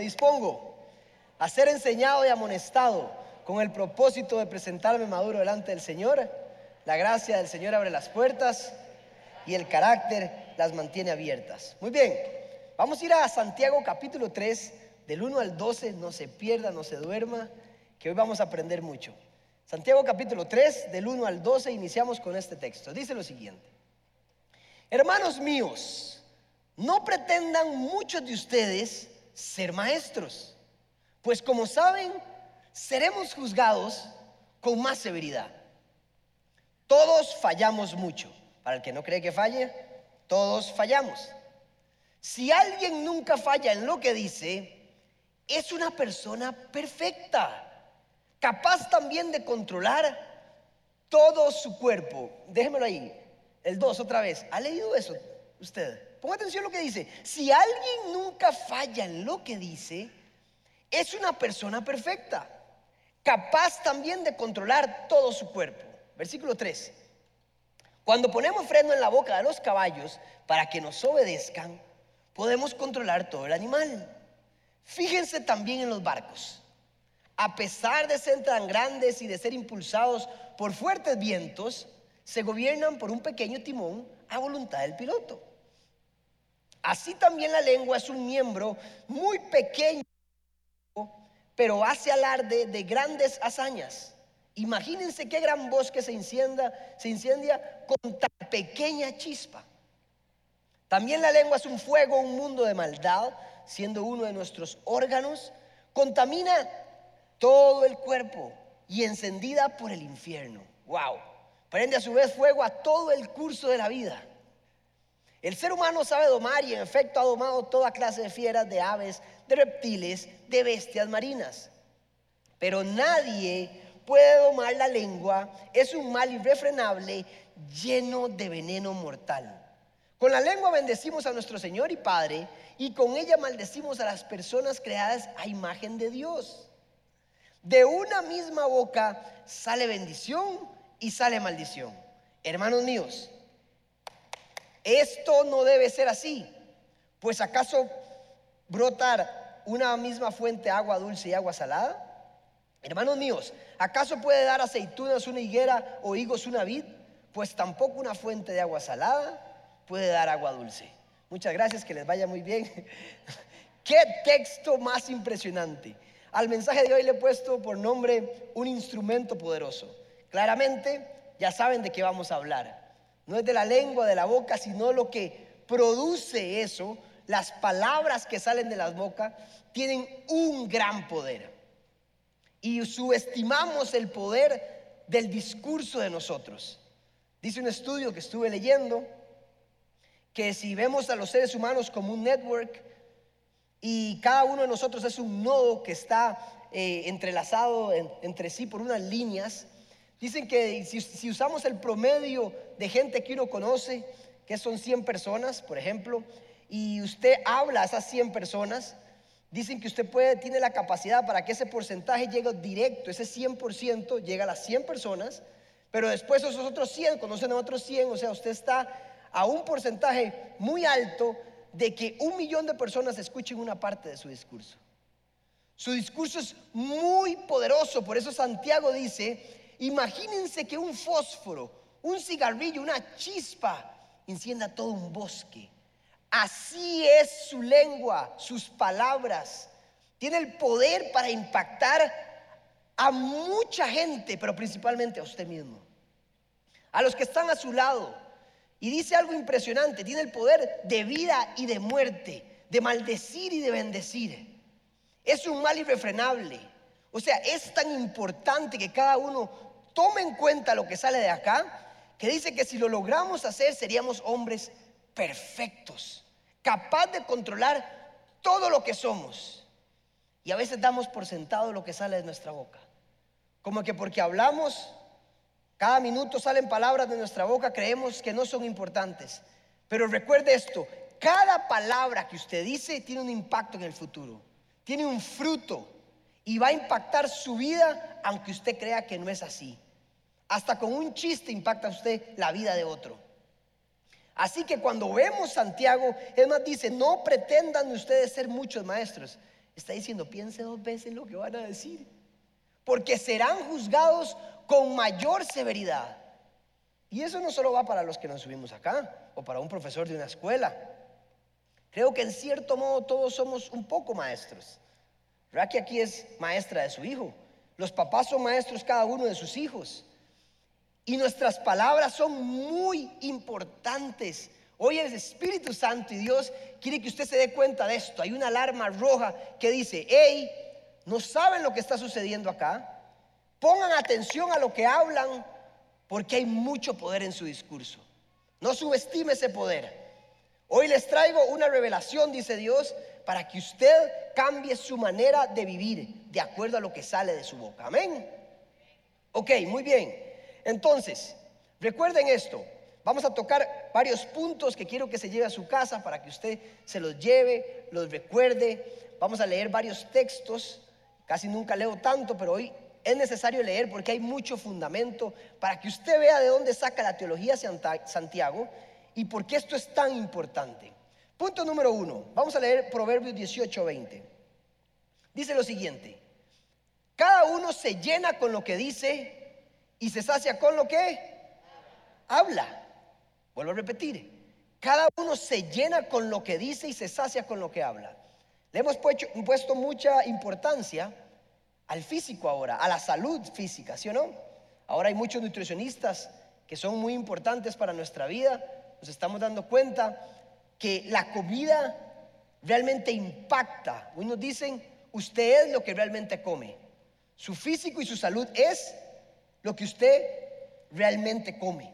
Dispongo a ser enseñado y amonestado con el propósito de presentarme maduro delante del Señor. La gracia del Señor abre las puertas y el carácter las mantiene abiertas. Muy bien, vamos a ir a Santiago capítulo 3, del 1 al 12. No se pierda, no se duerma, que hoy vamos a aprender mucho. Santiago capítulo 3, del 1 al 12, iniciamos con este texto. Dice lo siguiente. Hermanos míos, no pretendan muchos de ustedes ser maestros, pues como saben, seremos juzgados con más severidad. Todos fallamos mucho. Para el que no cree que falle, todos fallamos. Si alguien nunca falla en lo que dice, es una persona perfecta, capaz también de controlar todo su cuerpo. Déjemelo ahí, el 2 otra vez. ¿Ha leído eso usted? Ponga atención a lo que dice. Si alguien nunca falla en lo que dice, es una persona perfecta, capaz también de controlar todo su cuerpo. Versículo 3. Cuando ponemos freno en la boca de los caballos para que nos obedezcan, podemos controlar todo el animal. Fíjense también en los barcos. A pesar de ser tan grandes y de ser impulsados por fuertes vientos, se gobiernan por un pequeño timón a voluntad del piloto. Así también la lengua es un miembro muy pequeño, pero hace alarde de grandes hazañas. Imagínense qué gran bosque se incendia, se con tan pequeña chispa. También la lengua es un fuego, un mundo de maldad, siendo uno de nuestros órganos, contamina todo el cuerpo y encendida por el infierno. Wow. Prende a su vez fuego a todo el curso de la vida. El ser humano sabe domar y en efecto ha domado toda clase de fieras, de aves, de reptiles, de bestias marinas. Pero nadie puede domar la lengua, es un mal irrefrenable lleno de veneno mortal. Con la lengua bendecimos a nuestro Señor y Padre y con ella maldecimos a las personas creadas a imagen de Dios. De una misma boca sale bendición y sale maldición. Hermanos míos, esto no debe ser así, pues acaso brotar una misma fuente agua dulce y agua salada? Hermanos míos, ¿acaso puede dar aceitunas una higuera o higos una vid? Pues tampoco una fuente de agua salada puede dar agua dulce. Muchas gracias, que les vaya muy bien. ¿Qué texto más impresionante? Al mensaje de hoy le he puesto por nombre un instrumento poderoso. Claramente ya saben de qué vamos a hablar. No es de la lengua, de la boca, sino lo que produce eso. Las palabras que salen de las bocas tienen un gran poder. Y subestimamos el poder del discurso de nosotros. Dice un estudio que estuve leyendo que si vemos a los seres humanos como un network y cada uno de nosotros es un nodo que está eh, entrelazado entre sí por unas líneas, Dicen que si, usamos el promedio de gente que uno conoce, que son 100 personas, por ejemplo, y usted habla a esas 100 personas, dicen que usted puede, tiene la capacidad para que ese porcentaje llegue directo, ese 100% llega a las 100 personas, pero después esos otros 100 conocen a otros 100, o sea, usted está a un porcentaje muy alto de que un millón de personas escuchen una parte de su discurso. Su discurso es muy poderoso, por eso Santiago dice Imagínense que un fósforo, un cigarrillo, una chispa encienda todo un bosque. Así es su lengua, sus palabras. Tiene el poder para impactar a mucha gente, pero principalmente a usted mismo. A los que están a su lado. Y dice algo impresionante, tiene el poder de vida y de muerte, de maldecir y de bendecir. Es un mal irrefrenable. O sea, es tan importante que cada uno tome en cuenta lo que sale de acá, que dice que si lo logramos hacer seríamos hombres perfectos, capaz de controlar todo lo que somos. Y a veces damos por sentado lo que sale de nuestra boca. Como que porque hablamos, cada minuto salen palabras de nuestra boca, creemos que no son importantes. Pero recuerde esto, cada palabra que usted dice tiene un impacto en el futuro, tiene un fruto y va a impactar su vida aunque usted crea que no es así. Hasta con un chiste impacta usted la vida de otro. Así que cuando vemos Santiago, es más, dice, no pretendan ustedes ser muchos maestros. Está diciendo, piense dos veces lo que van a decir. Porque serán juzgados con mayor severidad. Y eso no solo va para los que nos subimos acá o para un profesor de una escuela. Creo que en cierto modo todos somos un poco maestros. Raki aquí es maestra de su hijo. Los papás son maestros cada uno de sus hijos. Y nuestras palabras son muy importantes. Hoy el Espíritu Santo y Dios quiere que usted se dé cuenta de esto. Hay una alarma roja que dice, hey, no saben lo que está sucediendo acá. Pongan atención a lo que hablan porque hay mucho poder en su discurso. No subestime ese poder. Hoy les traigo una revelación, dice Dios, para que usted cambie su manera de vivir de acuerdo a lo que sale de su boca. Amén. Ok, muy bien. Entonces, recuerden esto. Vamos a tocar varios puntos que quiero que se lleve a su casa para que usted se los lleve, los recuerde. Vamos a leer varios textos. Casi nunca leo tanto, pero hoy es necesario leer porque hay mucho fundamento para que usted vea de dónde saca la teología Santiago y por qué esto es tan importante. Punto número uno. Vamos a leer Proverbios 18, 20. Dice lo siguiente. Cada uno se llena con lo que dice y se sacia con lo que habla. Vuelvo a repetir, cada uno se llena con lo que dice y se sacia con lo que habla. Le hemos puesto, mucha importancia al físico ahora, a la salud física, ¿sí o no? Ahora hay muchos nutricionistas que son muy importantes para nuestra vida. Nos estamos dando cuenta que la comida realmente impacta. Unos dicen, usted es lo que realmente come. Su físico y su salud es lo que usted realmente come.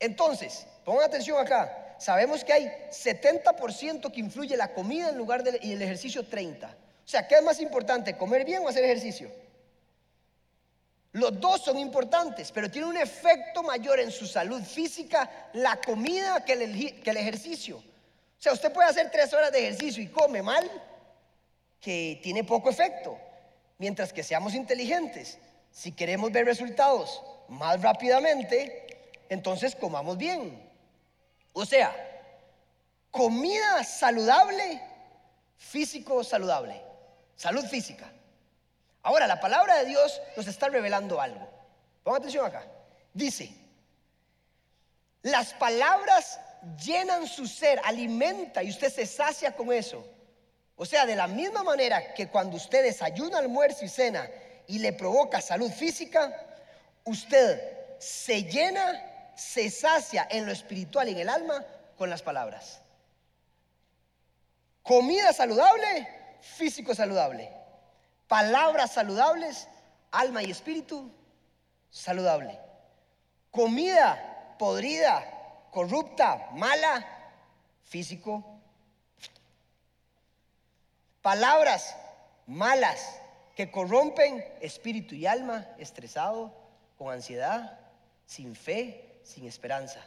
Entonces, pongan atención acá. Sabemos que hay 70% que influye la comida en lugar del y el ejercicio 30%. O sea, ¿qué es más importante, comer bien o hacer ejercicio? Los dos son importantes, pero tiene un efecto mayor en su salud física la comida que el, que el ejercicio. O sea, usted puede hacer tres horas de ejercicio y come mal, que tiene poco efecto. Mientras que seamos inteligentes, si queremos ver resultados más rápidamente, entonces comamos bien. O sea, comida saludable, físico saludable, salud física. Ahora, la palabra de Dios nos está revelando algo. Ponga atención acá. Dice, las palabras llenan su ser, alimenta y usted se sacia con eso. O sea, de la misma manera que cuando usted desayuna, almuerzo y cena y le provoca salud física, usted se llena se sacia en lo espiritual y en el alma con las palabras. Comida saludable, físico saludable. Palabras saludables, alma y espíritu saludable. Comida podrida, corrupta, mala, físico. Palabras malas que corrompen espíritu y alma, estresado, con ansiedad, sin fe, sin esperanza.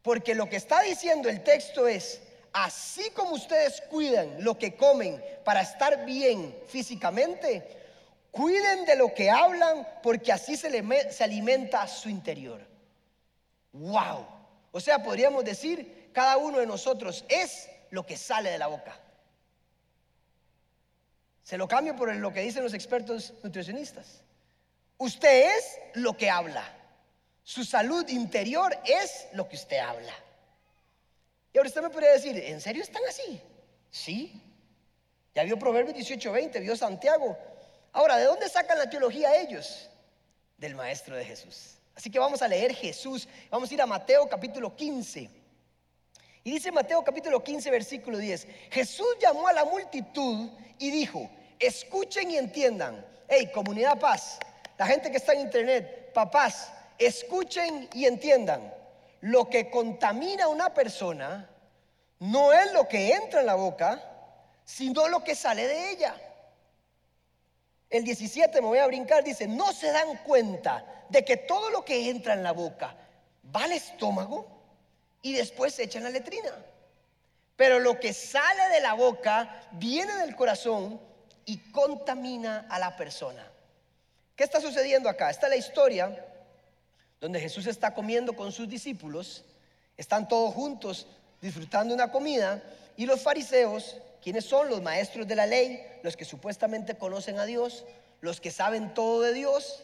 Porque lo que está diciendo el texto es, así como ustedes cuidan lo que comen para estar bien físicamente, cuiden de lo que hablan porque así se, le, se alimenta su interior. ¡Wow! O sea, podríamos decir, cada uno de nosotros es lo que sale de la boca. Se lo cambio por lo que dicen los expertos nutricionistas. Usted es lo que habla. Su salud interior es lo que usted habla. Y ahora usted me podría decir, ¿en serio están así? Sí. Ya vio Proverbios 18:20, vio Santiago. Ahora, ¿de dónde sacan la teología ellos? Del Maestro de Jesús. Así que vamos a leer Jesús. Vamos a ir a Mateo capítulo 15. Y dice Mateo capítulo 15, versículo 10. Jesús llamó a la multitud y dijo, escuchen y entiendan. Hey, comunidad paz, la gente que está en internet, papás, escuchen y entiendan, lo que contamina a una persona no es lo que entra en la boca, sino lo que sale de ella. El 17, me voy a brincar, dice, no se dan cuenta de que todo lo que entra en la boca va al estómago y después se echa en la letrina. Pero lo que sale de la boca viene del corazón y contamina a la persona. ¿Qué está sucediendo acá? Esta es la historia donde Jesús está comiendo con sus discípulos, están todos juntos disfrutando una comida y los fariseos ¿quiénes son los maestros de la ley? Los que supuestamente conocen a Dios, los que saben todo de Dios,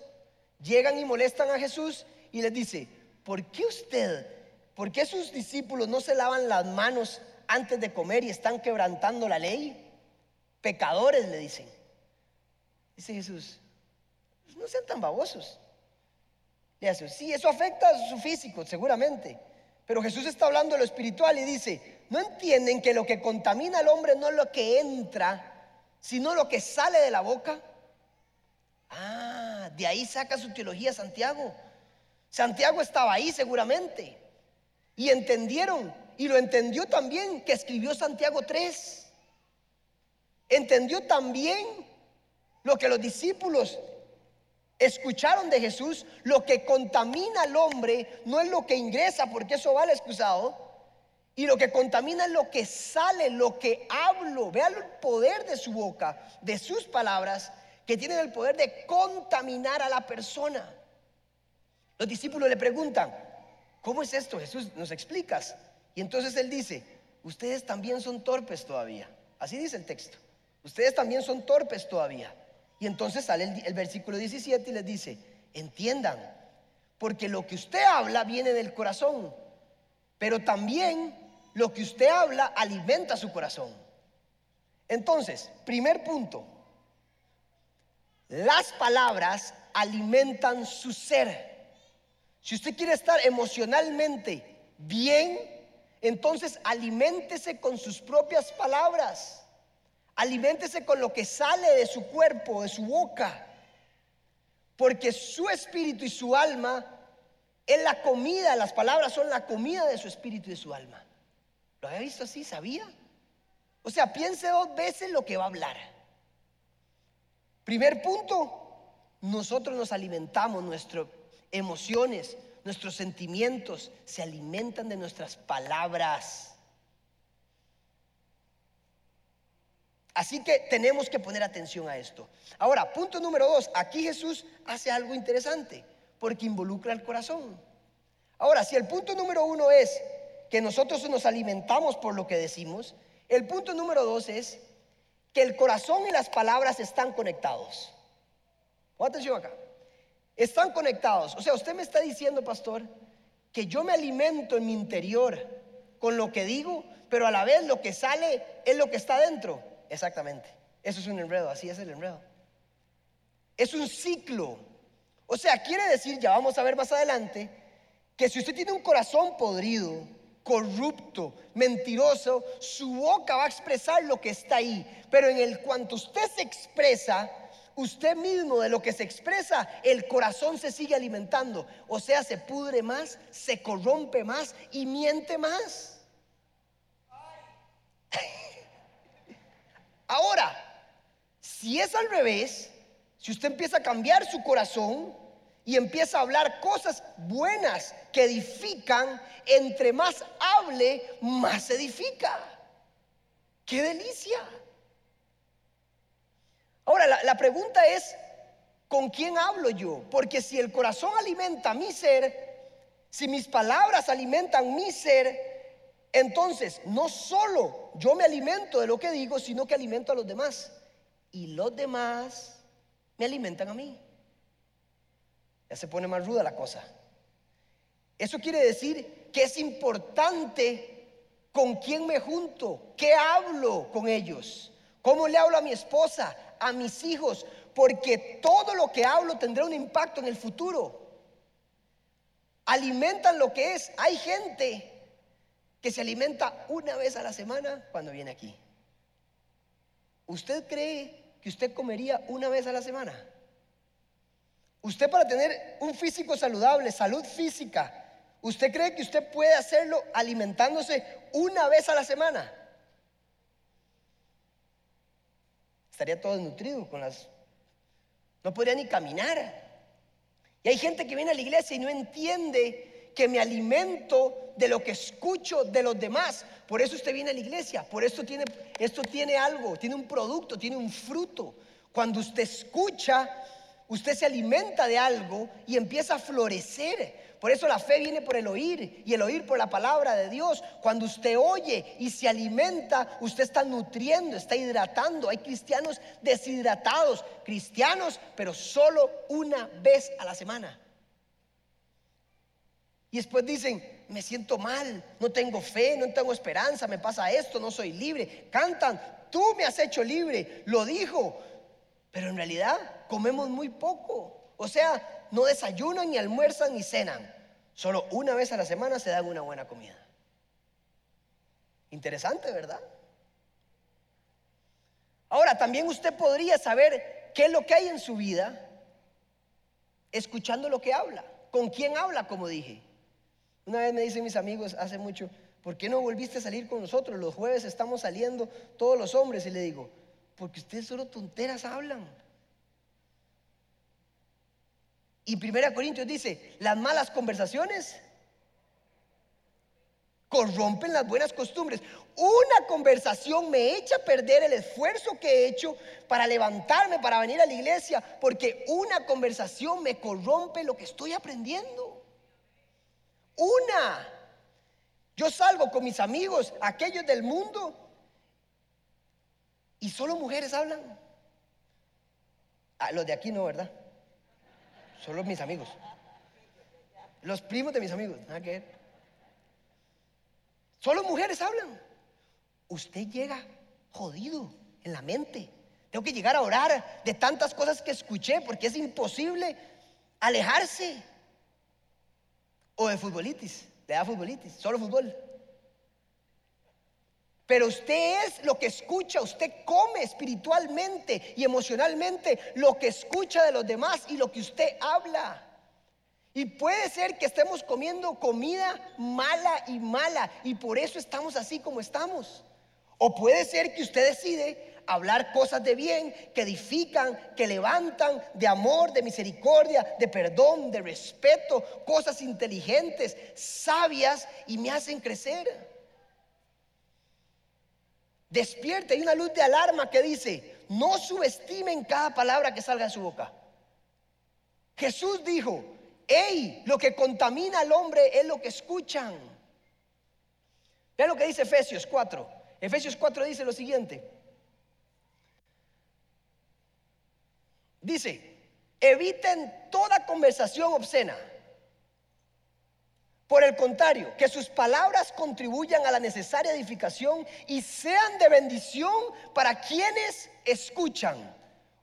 llegan y molestan a Jesús y les dice, ¿por qué usted, por qué sus discípulos no se lavan las manos antes de comer y están quebrantando la ley? Pecadores le dicen. Dice Jesús, no sean tan babosos. Le hace, sí, eso afecta a su físico, seguramente. Pero Jesús está hablando de lo espiritual y dice, ¿no entienden que lo que contamina al hombre no es lo que entra, sino lo que sale de la boca? Ah, de ahí saca su teología Santiago. Santiago estaba ahí seguramente. Y entendieron, y lo entendió también que escribió Santiago 3. Entendió también lo que los discípulos escucharon de Jesús, lo que contamina al hombre no es lo que ingresa, porque eso vale excusado, y lo que contamina es lo que sale, lo que hablo. Vean el poder de su boca, de sus palabras, que tienen el poder de contaminar a la persona. Los discípulos le preguntan, ¿cómo es esto? Jesús, ¿nos explicas? Y entonces él dice, ustedes también son torpes todavía. Así dice el texto. Ustedes también son torpes todavía. Y entonces sale el, versículo 17 y les dice, entiendan, porque lo que usted habla viene del corazón, pero también lo que usted habla alimenta su corazón. Entonces, primer punto, las palabras alimentan su ser. Si usted quiere estar emocionalmente bien, entonces aliméntese con sus propias palabras. Aliméntese con lo que sale de su cuerpo, de su boca. Porque su espíritu y su alma es la comida, las palabras son la comida de su espíritu y de su alma. ¿Lo había visto así? ¿Sabía? O sea, piense dos veces lo que va a hablar. Primer punto, nosotros nos alimentamos, nuestras emociones, nuestros sentimientos se alimentan de nuestras palabras. Así que tenemos que poner atención a esto. Ahora, punto número dos, aquí Jesús hace algo interesante porque involucra el corazón. Ahora, si el punto número uno es que nosotros nos alimentamos por lo que decimos, el punto número dos es que el corazón y las palabras están conectados. Atención acá. Están conectados. O sea, usted me está diciendo, pastor, que yo me alimento en mi interior con lo que digo, pero a la vez lo que sale es lo que está dentro. Exactamente. Eso es un enredo, así es el enredo. Es un ciclo. O sea, quiere decir, ya vamos a ver más adelante, que si usted tiene un corazón podrido, corrupto, mentiroso, su boca va a expresar lo que está ahí. Pero en el cuanto usted se expresa, usted mismo de lo que se expresa, el corazón se sigue alimentando. O sea, se pudre más, se corrompe más y miente más. Ahora, si es al revés, si usted empieza a cambiar su corazón y empieza a hablar cosas buenas que edifican, entre más hable, más edifica. ¡Qué delicia! Ahora, la, pregunta es, ¿con quién hablo yo? Porque si el corazón alimenta mi ser, si mis palabras alimentan mi ser, entonces, no solo yo me alimento de lo que digo, sino que alimento a los demás. Y los demás me alimentan a mí. Ya se pone más ruda la cosa. Eso quiere decir que es importante con quién me junto, qué hablo con ellos, cómo le hablo a mi esposa, a mis hijos, porque todo lo que hablo tendrá un impacto en el futuro. Alimentan lo que es. Hay gente que se alimenta una vez a la semana cuando viene aquí. ¿Usted cree que usted comería una vez a la semana? Usted para tener un físico saludable, salud física, ¿usted cree que usted puede hacerlo alimentándose una vez a la semana? Estaría todo desnutrido con las... No podría ni caminar. Y hay gente que viene a la iglesia y no entiende que me alimento de lo que escucho de los demás. Por eso usted viene a la iglesia, por eso tiene, esto tiene algo, tiene un producto, tiene un fruto. Cuando usted escucha, usted se alimenta de algo y empieza a florecer. Por eso la fe viene por el oír y el oír por la palabra de Dios. Cuando usted oye y se alimenta, usted está nutriendo, está hidratando. Hay cristianos deshidratados, cristianos, pero solo una vez a la semana. Y después dicen, me siento mal, no tengo fe, no tengo esperanza, me pasa esto, no soy libre. Cantan, tú me has hecho libre, lo dijo. Pero en realidad comemos muy poco. O sea, no desayunan, ni almuerzan, ni cenan. Solo una vez a la semana se dan una buena comida. Interesante, ¿verdad? Ahora, también usted podría saber qué es lo que hay en su vida escuchando lo que habla. ¿Con quién habla, como dije? Una vez me dicen mis amigos hace mucho, ¿por qué no volviste a salir con nosotros? Los jueves estamos saliendo todos los hombres y le digo, porque ustedes solo tonteras hablan. Y 1 Corintios dice, las malas conversaciones corrompen las buenas costumbres. Una conversación me echa a perder el esfuerzo que he hecho para levantarme, para venir a la iglesia, porque una conversación me corrompe lo que estoy aprendiendo. Una. Yo salgo con mis amigos, aquellos del mundo, y solo mujeres hablan. Ah, los de aquí no, ¿verdad? Solo mis amigos. Los primos de mis amigos, nada que Solo mujeres hablan. Usted llega jodido en la mente. Tengo que llegar a orar de tantas cosas que escuché porque es imposible alejarse. O de futbolitis, le da futbolitis, solo fútbol. Pero usted es lo que escucha, usted come espiritualmente y emocionalmente lo que escucha de los demás y lo que usted habla. Y puede ser que estemos comiendo comida mala y mala y por eso estamos así como estamos. O puede ser que usted decide hablar cosas de bien, que edifican, que levantan, de amor, de misericordia, de perdón, de respeto, cosas inteligentes, sabias y me hacen crecer. Despierta, hay una luz de alarma que dice, no subestimen cada palabra que salga de su boca. Jesús dijo, hey, lo que contamina al hombre es lo que escuchan. Vean lo que dice Efesios 4. Efesios 4 dice lo siguiente. Dice, eviten toda conversación obscena por el contrario, que sus palabras contribuyan a la necesaria edificación y sean de bendición para quienes escuchan.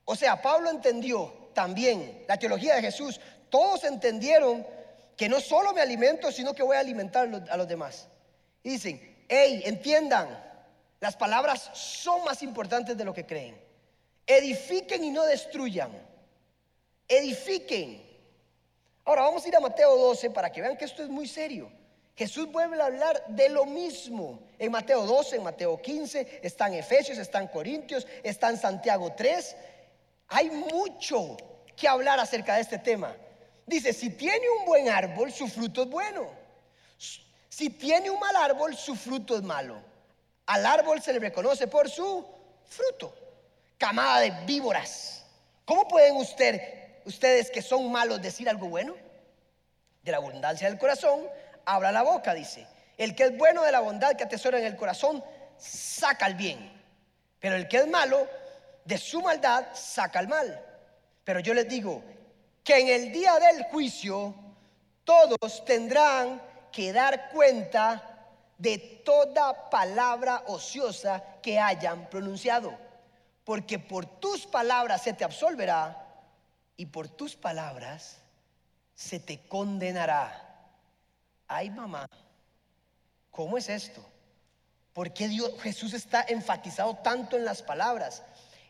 O sea, Pablo entendió también la teología de Jesús. Todos entendieron que no solo me alimento, sino que voy a alimentar a los demás. Y dicen, hey, entiendan, las palabras son más importantes de lo que creen. Edifiquen y no destruyan. Edifiquen Ahora vamos a ir a Mateo 12 para que vean que esto es muy serio. Jesús vuelve a hablar de lo mismo. En Mateo 12, en Mateo 15, está en Efesios, está en Corintios, está en Santiago 3. Hay mucho que hablar acerca de este tema. Dice, si tiene un buen árbol, su fruto es bueno. Si tiene un mal árbol, su fruto es malo. Al árbol se le reconoce por su fruto. Camada de víboras. ¿Cómo pueden usted ustedes que son malos decir algo bueno? De la abundancia del corazón, habla la boca, dice. El que es bueno de la bondad que atesora en el corazón, saca el bien. Pero el que es malo, de su maldad, saca el mal. Pero yo les digo que en el día del juicio, todos tendrán que dar cuenta de toda palabra ociosa que hayan pronunciado. Porque por tus palabras se te absolverá y por tus palabras se te condenará. Ay, mamá, ¿cómo es esto? ¿Por qué Dios, Jesús está enfatizado tanto en las palabras?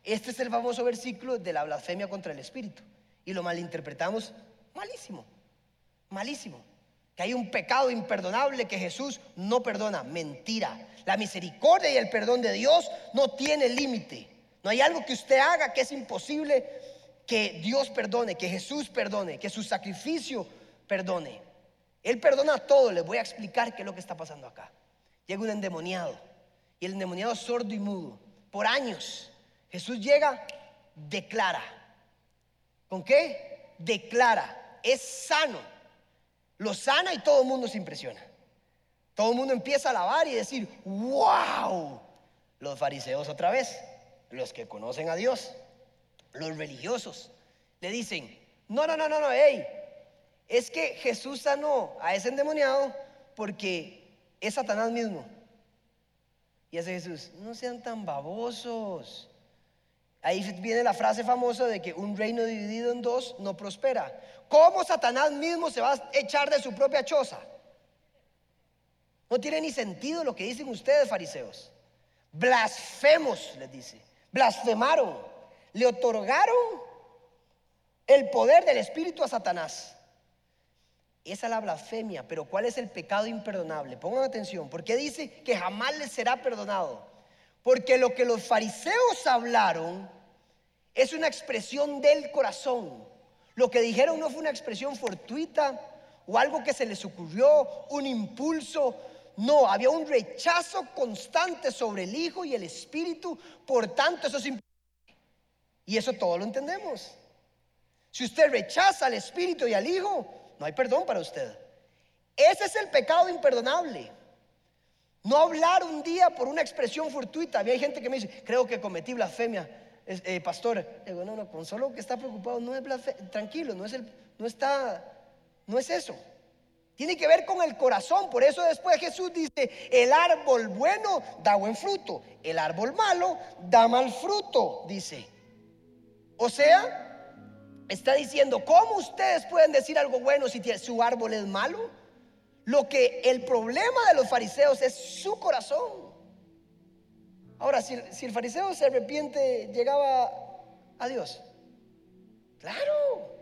Este es el famoso versículo de la blasfemia contra el Espíritu. Y lo malinterpretamos malísimo, malísimo. Que hay un pecado imperdonable que Jesús no perdona. Mentira. La misericordia y el perdón de Dios no tiene límite. No hay algo que usted haga que es imposible que Dios perdone, que Jesús perdone, que su sacrificio perdone. Él perdona todo. Les voy a explicar qué es lo que está pasando acá. Llega un endemoniado y el endemoniado es sordo y mudo. Por años Jesús llega, declara. ¿Con qué? Declara. Es sano. lo sana y todo el mundo se impresiona. Todo el mundo empieza a alabar y decir, wow. Los fariseos otra vez, los que conocen a Dios, los religiosos, le dicen, no, no, no, no, no, hey, es que Jesús sanó a ese endemoniado porque es Satanás mismo. Y hace Jesús, no sean tan babosos. Ahí viene la frase famosa de que un reino dividido en dos no prospera. ¿Cómo Satanás mismo se va a echar de su propia choza? No tiene ni sentido lo que dicen ustedes, fariseos. Blasfemos, les dice. Blasfemaron. Le otorgaron el poder del Espíritu a Satanás. Esa es la blasfemia, pero ¿cuál es el pecado imperdonable? Pongan atención, porque dice que jamás les será perdonado. Porque lo que los fariseos hablaron es una expresión del corazón. Lo que dijeron no fue una expresión fortuita o algo que se les ocurrió, un impulso. No, había un rechazo constante sobre el Hijo y el Espíritu. Por tanto, eso es. Y eso todo lo entendemos. Si usted rechaza al Espíritu y al Hijo, no hay perdón para usted. Ese es el pecado imperdonable. No hablar un día por una expresión fortuita. Había gente que me dice, creo que cometí blasfemia, eh, pastor. Digo, no, no, con solo que está preocupado no es blasfemia. Tranquilo, no es, el, no está, no es eso. Tiene que ver con el corazón. Por eso después Jesús dice, el árbol bueno da buen fruto. El árbol malo da mal fruto, dice. O sea, Está diciendo, ¿cómo ustedes pueden decir algo bueno si su árbol es malo? Lo que el problema de los fariseos es su corazón. Ahora, si, el fariseo se arrepiente, llegaba a Dios. Claro.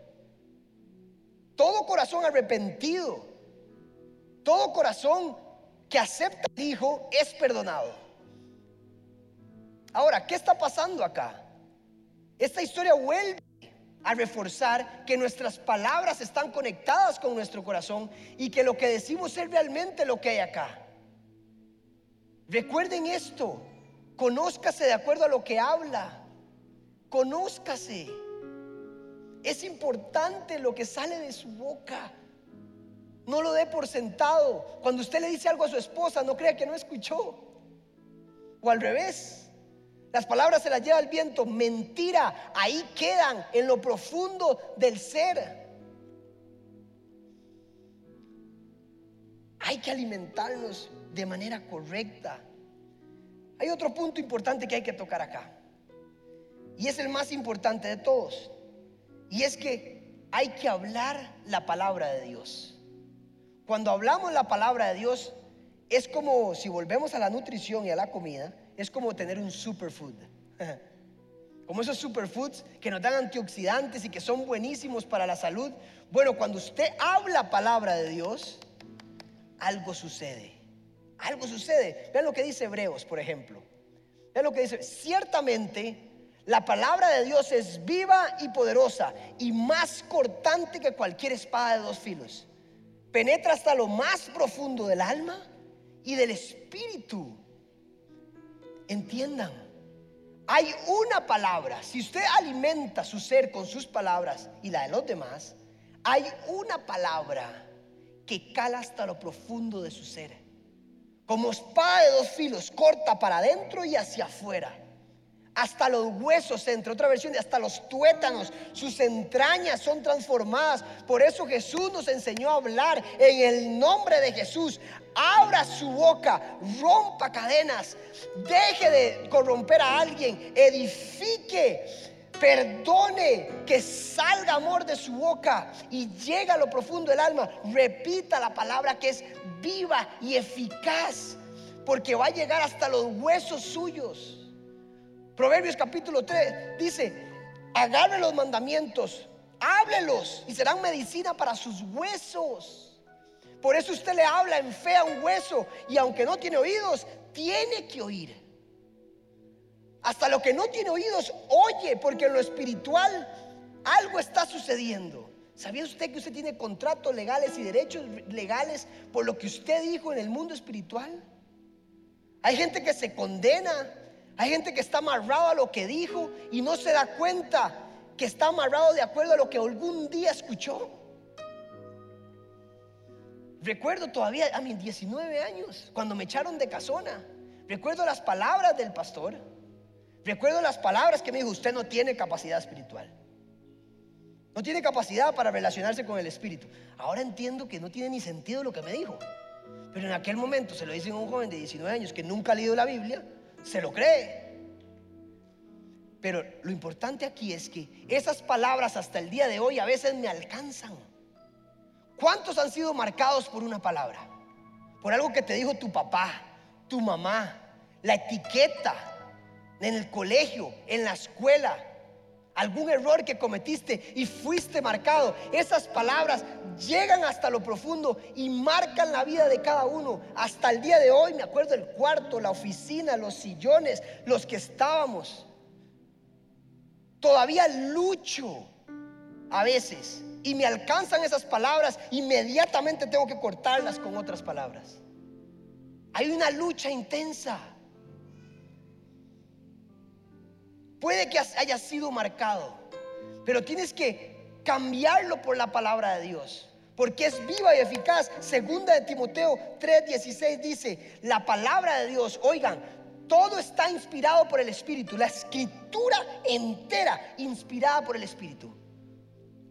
Todo corazón arrepentido, todo corazón que acepta al Hijo es perdonado. Ahora, ¿qué está pasando acá? Esta historia vuelve a reforzar que nuestras palabras están conectadas con nuestro corazón y que lo que decimos es realmente lo que hay acá. Recuerden esto, conózcase de acuerdo a lo que habla, conózcase. Es importante lo que sale de su boca. No lo dé por sentado. Cuando usted le dice algo a su esposa, no crea que no escuchó. O al revés. Las palabras se las lleva el viento. Mentira. Ahí quedan en lo profundo del ser. Hay que alimentarnos de manera correcta. Hay otro punto importante que hay que tocar acá. Y es el más importante de todos. Y es que hay que hablar la palabra de Dios. Cuando hablamos la palabra de Dios, es como si volvemos a la nutrición y a la comida es como tener un superfood. Como esos superfoods que nos dan antioxidantes y que son buenísimos para la salud. Bueno, cuando usted habla palabra de Dios, algo sucede. Algo sucede. Vean lo que dice Hebreos, por ejemplo. Vean lo que dice. Ciertamente, la palabra de Dios es viva y poderosa y más cortante que cualquier espada de dos filos. Penetra hasta lo más profundo del alma y del espíritu Entiendan, hay una palabra. Si usted alimenta su ser con sus palabras y la de los demás, hay una palabra que cala hasta lo profundo de su ser. Como espada de dos filos, corta para adentro y hacia afuera. Hasta los huesos, entre otra versión, hasta los tuétanos, sus entrañas son transformadas. Por eso Jesús nos enseñó a hablar en el nombre de Jesús abra su boca, rompa cadenas, deje de corromper a alguien, edifique, perdone, que salga amor de su boca y llega a lo profundo del alma. Repita la palabra que es viva y eficaz, porque va a llegar hasta los huesos suyos. Proverbios capítulo 3 dice, agarre los mandamientos, háblelos y serán medicina para sus huesos. Por eso usted le habla en fe a un hueso y aunque no tiene oídos, tiene que oír. Hasta lo que no tiene oídos, oye, porque en lo espiritual algo está sucediendo. ¿Sabía usted que usted tiene contratos legales y derechos legales por lo que usted dijo en el mundo espiritual? Hay gente que se condena, hay gente que está amarrado a lo que dijo y no se da cuenta que está amarrado de acuerdo a lo que algún día escuchó. Recuerdo todavía a mis 19 años, cuando me echaron de casona. Recuerdo las palabras del pastor. Recuerdo las palabras que me dijo, usted no tiene capacidad espiritual. No tiene capacidad para relacionarse con el Espíritu. Ahora entiendo que no tiene ni sentido lo que me dijo. Pero en aquel momento se lo dicen a un joven de 19 años que nunca ha leído la Biblia, se lo cree. Pero lo importante aquí es que esas palabras hasta el día de hoy a veces me alcanzan. ¿Cuántos han sido marcados por una palabra? Por algo que te dijo tu papá, tu mamá, la etiqueta en el colegio, en la escuela, algún error que cometiste y fuiste marcado. Esas palabras llegan hasta lo profundo y marcan la vida de cada uno. Hasta el día de hoy me acuerdo el cuarto, la oficina, los sillones, los que estábamos. Todavía lucho a veces y me alcanzan esas palabras, inmediatamente tengo que cortarlas con otras palabras. Hay una lucha intensa. Puede que haya sido marcado, pero tienes que cambiarlo por la palabra de Dios. Porque es viva y eficaz. Segunda de Timoteo 3:16 dice, la palabra de Dios, oigan, todo está inspirado por el Espíritu. La escritura entera inspirada por el Espíritu.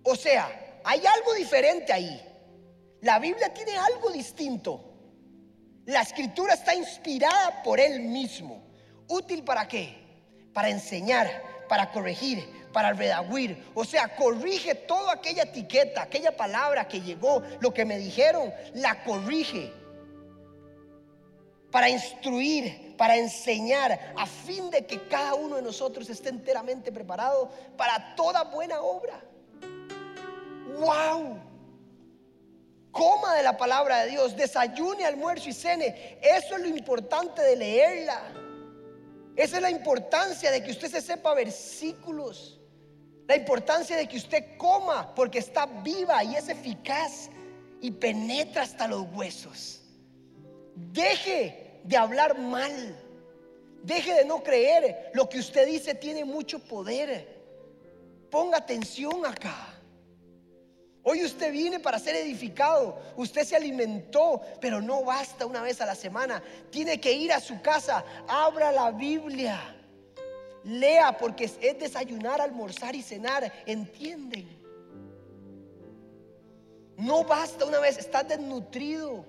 O sea, hay algo diferente ahí. La Biblia tiene algo distinto. La escritura está inspirada por Él mismo. ¿Útil para qué? Para enseñar, para corregir, para redaguir. O sea, corrige toda aquella etiqueta, aquella palabra que llegó, lo que me dijeron, la corrige. Para instruir, para enseñar, a fin de que cada uno de nosotros esté enteramente preparado para toda buena obra wow. Coma de la palabra de Dios, desayune, almuerzo y cene. Eso es lo importante de leerla. Esa es la importancia de que usted se sepa versículos. La importancia de que usted coma porque está viva y es eficaz y penetra hasta los huesos. Deje de hablar mal. Deje de no creer. Lo que usted dice tiene mucho poder. Ponga atención acá. Hoy usted viene para ser edificado, usted se alimentó, pero no basta una vez a la semana. Tiene que ir a su casa, abra la Biblia, lea porque es desayunar, almorzar y cenar, ¿entienden? No basta una vez, estás desnutrido,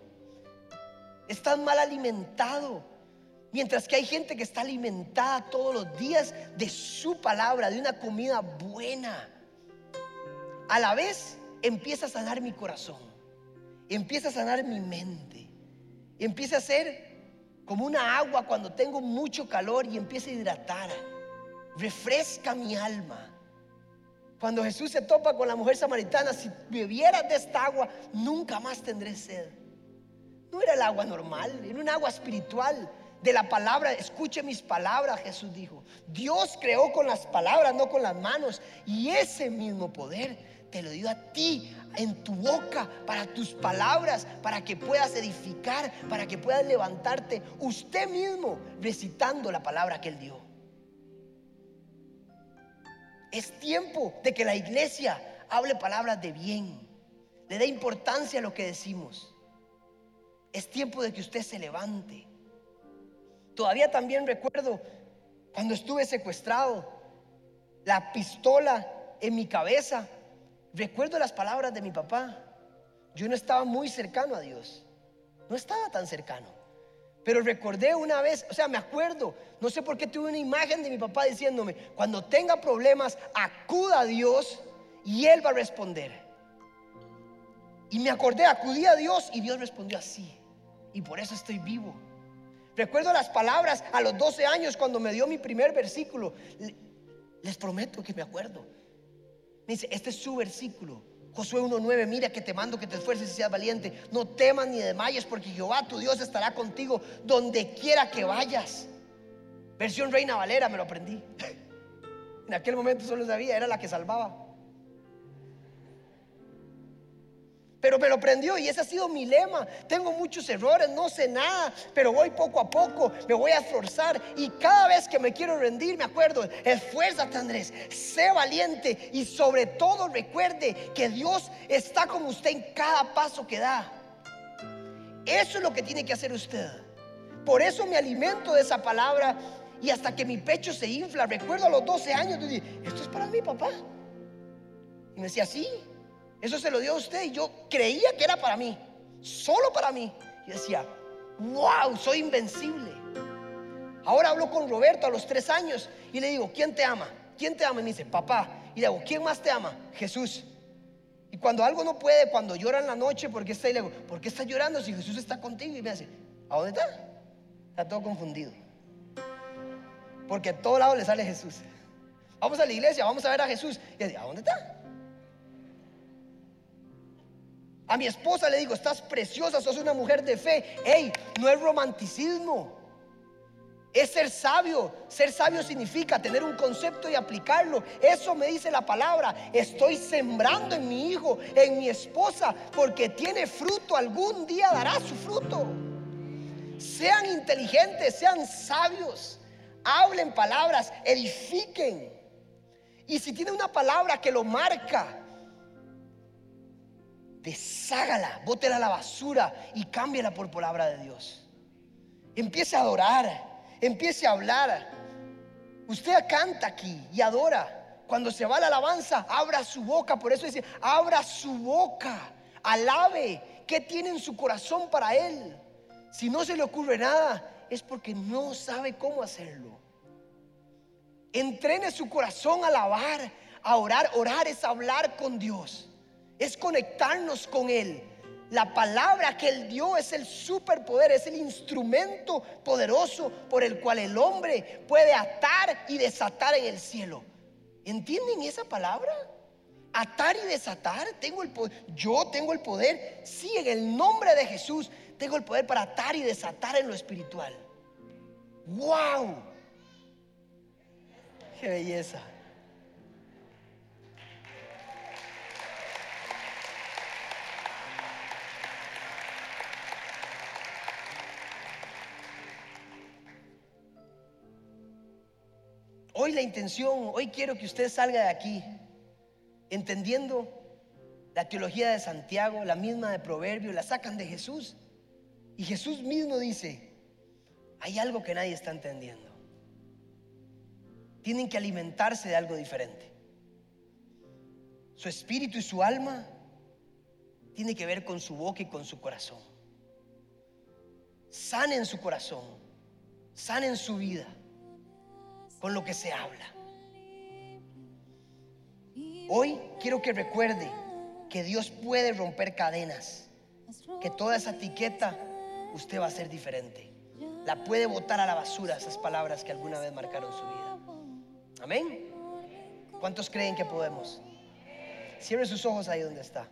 estás mal alimentado. Mientras que hay gente que está alimentada todos los días de su palabra, de una comida buena. A la vez empieza a sanar mi corazón, empieza a sanar mi mente, empieza a ser como una agua cuando tengo mucho calor y empieza a hidratar, refresca mi alma. Cuando Jesús se topa con la mujer samaritana, si bebieras de esta agua, nunca más tendré sed. No era el agua normal, era un agua espiritual de la palabra. Escuche mis palabras, Jesús dijo. Dios creó con las palabras, no con las manos. Y ese mismo poder te lo dio a ti en tu boca, para tus palabras, para que puedas edificar, para que puedas levantarte usted mismo recitando la palabra que Él dio. Es tiempo de que la iglesia hable palabras de bien, le dé importancia a lo que decimos. Es tiempo de que usted se levante. Todavía también recuerdo cuando estuve secuestrado, la pistola en mi cabeza recuerdo las palabras de mi papá. Yo no estaba muy cercano a Dios. No estaba tan cercano. Pero recordé una vez, o sea, me acuerdo, no sé por qué tuve una imagen de mi papá diciéndome, cuando tenga problemas, acuda a Dios y Él va a responder. Y me acordé, acudí a Dios y Dios respondió así. Y por eso estoy vivo. Recuerdo las palabras a los 12 años cuando me dio mi primer versículo. Les prometo que me acuerdo. Dice, este es su versículo. Josué 1.9, mira que te mando que te esfuerces y seas valiente. No temas ni desmayes porque Jehová tu Dios estará contigo donde quiera que vayas. Versión Reina Valera me lo aprendí. En aquel momento solo sabía, era la que salvaba. Pero me lo prendió y ese ha sido mi lema. Tengo muchos errores, no sé nada, pero voy poco a poco, me voy a esforzar y cada vez que me quiero rendir me acuerdo, esfuérzate Andrés, sé valiente y sobre todo recuerde que Dios está con usted en cada paso que da. Eso es lo que tiene que hacer usted. Por eso me alimento de esa palabra y hasta que mi pecho se infla. Recuerdo a los 12 años, yo dije, esto es para mí, papá. Y me decía, sí, eso se lo dio a usted. Y yo creía que era para mí, solo para mí. Y decía, wow, soy invencible. Ahora hablo con Roberto a los tres años y le digo, ¿quién te ama? ¿Quién te ama? Y me dice, papá. Y le digo, ¿quién más te ama? Jesús. Y cuando algo no puede, cuando llora en la noche, ¿por qué está ahí? Le digo, ¿por qué está llorando si Jesús está contigo? Y me dice, ¿a dónde está? Está todo confundido. Porque a todo lado le sale Jesús. Vamos a la iglesia, vamos a ver a Jesús. Y dice, ¿a dónde está? A mi esposa le digo, estás preciosa, sos una mujer de fe. Ey, no es romanticismo. Es ser sabio. Ser sabio significa tener un concepto y aplicarlo. Eso me dice la palabra. Estoy sembrando en mi hijo, en mi esposa, porque tiene fruto. Algún día dará su fruto. Sean inteligentes, sean sabios. Hablen palabras, edifiquen. Y si tiene una palabra que lo marca, deshágala, bótela a la basura y cámbiala por palabra de Dios. Empiece a adorar, empiece a hablar. Usted canta aquí y adora. Cuando se va la alabanza, abra su boca. Por eso dice, abra su boca, alabe. ¿Qué tiene en su corazón para Él? Si no se le ocurre nada, es porque no sabe cómo hacerlo. Entrene su corazón a alabar, a orar. Orar es hablar con Dios es conectarnos con Él. La palabra que Él dio es el superpoder, es el instrumento poderoso por el cual el hombre puede atar y desatar en el cielo. ¿Entienden esa palabra? Atar y desatar, tengo el poder. Yo tengo el poder, sí, en el nombre de Jesús, tengo el poder para atar y desatar en lo espiritual. ¡Wow! ¡Qué belleza! Hoy la intención, hoy quiero que usted salga de aquí entendiendo la teología de Santiago, la misma de Proverbio, la sacan de Jesús. Y Jesús mismo dice, hay algo que nadie está entendiendo. Tienen que alimentarse de algo diferente. Su espíritu y su alma tiene que ver con su boca y con su corazón. Sanen su corazón, sanen su vida con lo que se habla. Hoy quiero que recuerde que Dios puede romper cadenas, que toda esa etiqueta usted va a ser diferente. La puede botar a la basura esas palabras que alguna vez marcaron su vida. Amén. ¿Cuántos creen que podemos? Cierre sus ojos ahí donde está.